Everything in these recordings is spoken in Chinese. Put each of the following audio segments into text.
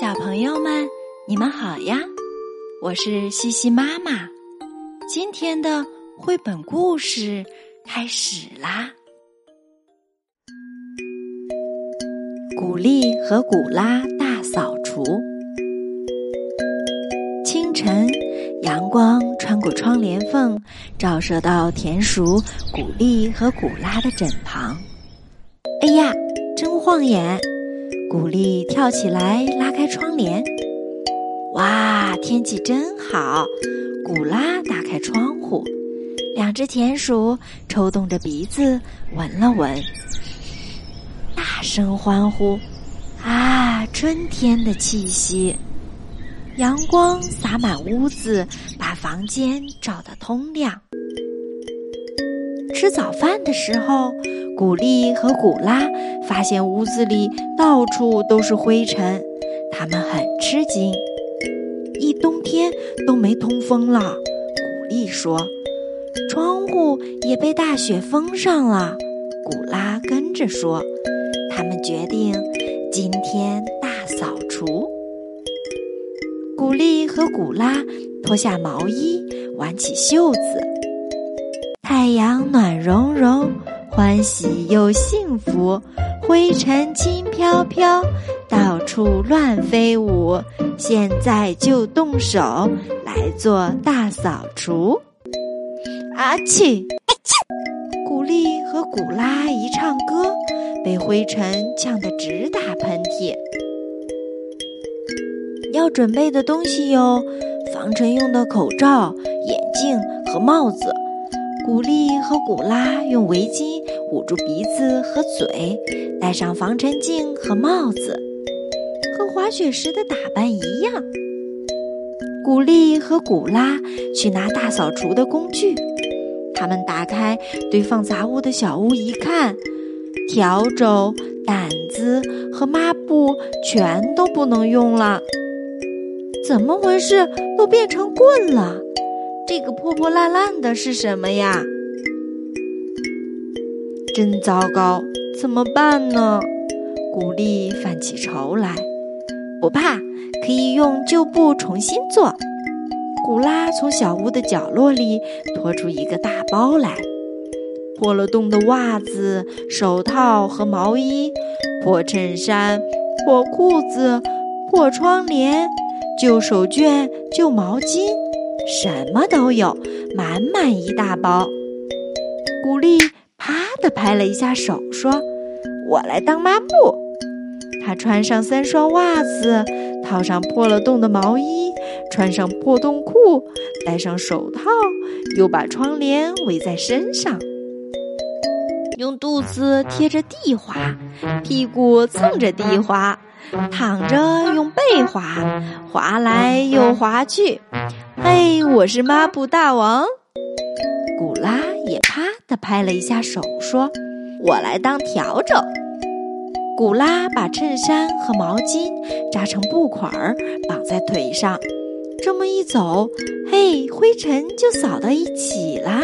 小朋友们，你们好呀！我是西西妈妈。今天的绘本故事开始啦。古丽和古拉大扫除。清晨，阳光穿过窗帘缝，照射到田鼠古丽和古拉的枕旁。哎呀，真晃眼！古丽跳起来，拉窗帘。哇，天气真好！古拉打开窗户，两只田鼠抽动着鼻子闻了闻，大声欢呼：“啊，春天的气息！”阳光洒满屋子，把房间照得通亮。吃早饭的时候。古丽和古拉发现屋子里到处都是灰尘，他们很吃惊。一冬天都没通风了，古丽说：“窗户也被大雪封上了。”古拉跟着说：“他们决定今天大扫除。”古丽和古拉脱下毛衣，挽起袖子，太阳暖融融。欢喜又幸福，灰尘轻飘飘，到处乱飞舞。现在就动手来做大扫除。阿嚏！阿嚏古丽和古拉一唱歌，被灰尘呛得直打喷嚏。要准备的东西有：防尘用的口罩、眼镜和帽子。古丽和古拉用围巾捂住鼻子和嘴，戴上防尘镜和帽子，滑雪时的打扮一样。古丽和古拉去拿大扫除的工具，他们打开堆放杂物的小屋一看，笤帚、掸子和抹布全都不能用了。怎么回事？都变成棍了！这个破破烂烂的是什么呀？真糟糕，怎么办呢？古丽犯起愁来。不怕，可以用旧布重新做。古拉从小屋的角落里拖出一个大包来，破了洞的袜子、手套和毛衣，破衬衫、破裤子、破窗帘、旧手绢、旧毛巾。什么都有，满满一大包。古丽啪的拍了一下手，说：“我来当抹布。”他穿上三双袜子，套上破了洞的毛衣，穿上破洞裤，戴上手套，又把窗帘围在身上，用肚子贴着地滑，屁股蹭着地滑，躺着用背滑，滑来又滑去。嘿，我是抹布大王。古拉也啪的拍了一下手，说：“我来当笤帚。”古拉把衬衫和毛巾扎成布块儿，绑在腿上。这么一走，嘿，灰尘就扫到一起啦。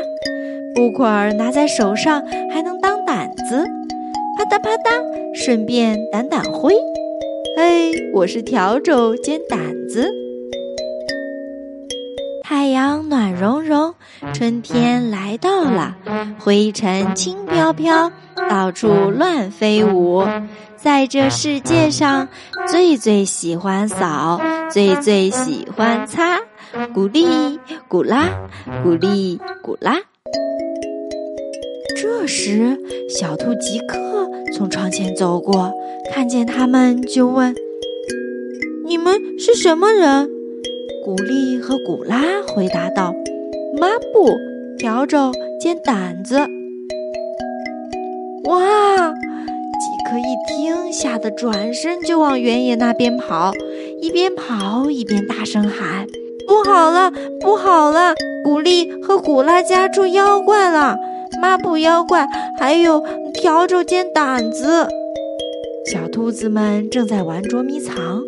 布块儿拿在手上还能当掸子，啪嗒啪嗒，顺便掸掸灰。嘿，我是笤帚兼掸子。太阳暖融融，春天来到了，灰尘轻飘飘，到处乱飞舞。在这世界上，最最喜欢扫，最最喜欢擦。古丽古拉，古丽古拉。这时，小兔吉克从窗前走过，看见他们就问：“你们是什么人？”古丽和古拉回答道：“抹布、笤帚兼掸子。”哇！吉克一听，吓得转身就往原野那边跑，一边跑一边大声喊：“不好了，不好了！古丽和古拉家出妖怪了，抹布妖怪，还有笤帚兼掸子。”小兔子们正在玩捉迷藏。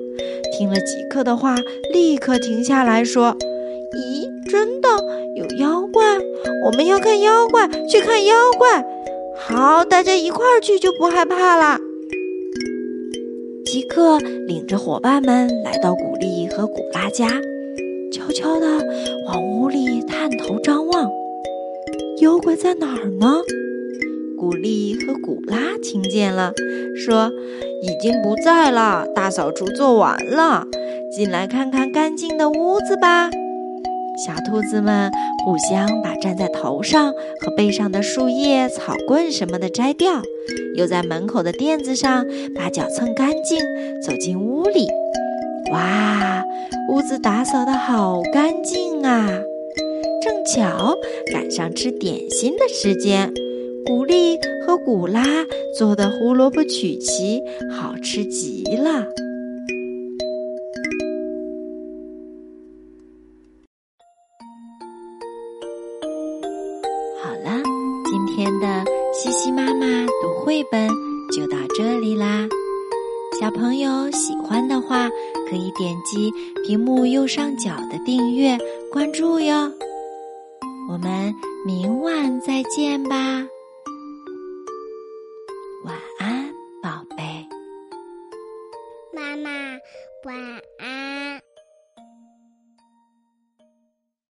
听了吉克的话，立刻停下来说：“咦，真的有妖怪？我们要看妖怪，去看妖怪。好，大家一块儿去就不害怕了。”吉克领着伙伴们来到古丽和古拉家，悄悄地往屋里探头张望。妖怪在哪儿呢？古丽和古拉听见了，说：“已经不在了，大扫除做完了，进来看看干净的屋子吧。”小兔子们互相把站在头上和背上的树叶、草棍什么的摘掉，又在门口的垫子上把脚蹭干净，走进屋里。哇，屋子打扫的好干净啊！正巧赶上吃点心的时间，古丽和古拉做的胡萝卜曲奇好吃极了。好了，今天的西西妈妈读绘本就到这里啦。小朋友喜欢的话，可以点击屏幕右上角的订阅关注哟。我们明晚再见吧，